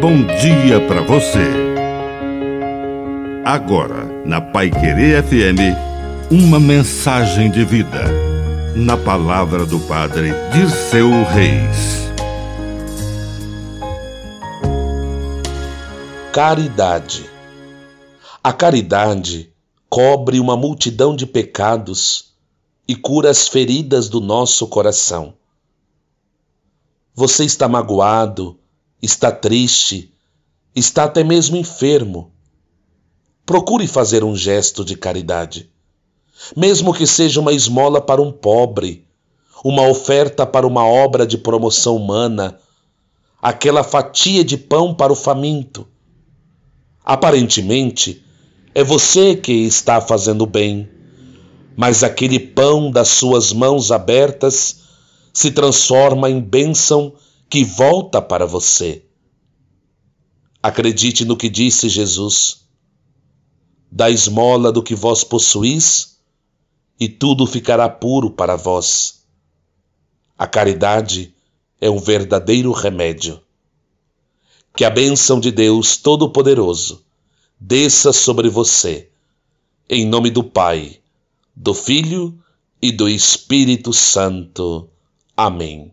bom dia para você. Agora, na Pai Querer FM, uma mensagem de vida. Na palavra do Padre Dirceu Reis. Caridade. A caridade cobre uma multidão de pecados e cura as feridas do nosso coração. Você está magoado, está triste, está até mesmo enfermo. Procure fazer um gesto de caridade. Mesmo que seja uma esmola para um pobre, uma oferta para uma obra de promoção humana, aquela fatia de pão para o faminto. Aparentemente, é você que está fazendo bem, mas aquele pão das suas mãos abertas se transforma em bênção que volta para você. Acredite no que disse Jesus: da esmola do que vós possuís, e tudo ficará puro para vós. A caridade é um verdadeiro remédio. Que a bênção de Deus Todo-Poderoso desça sobre você, em nome do Pai, do Filho e do Espírito Santo. Amém.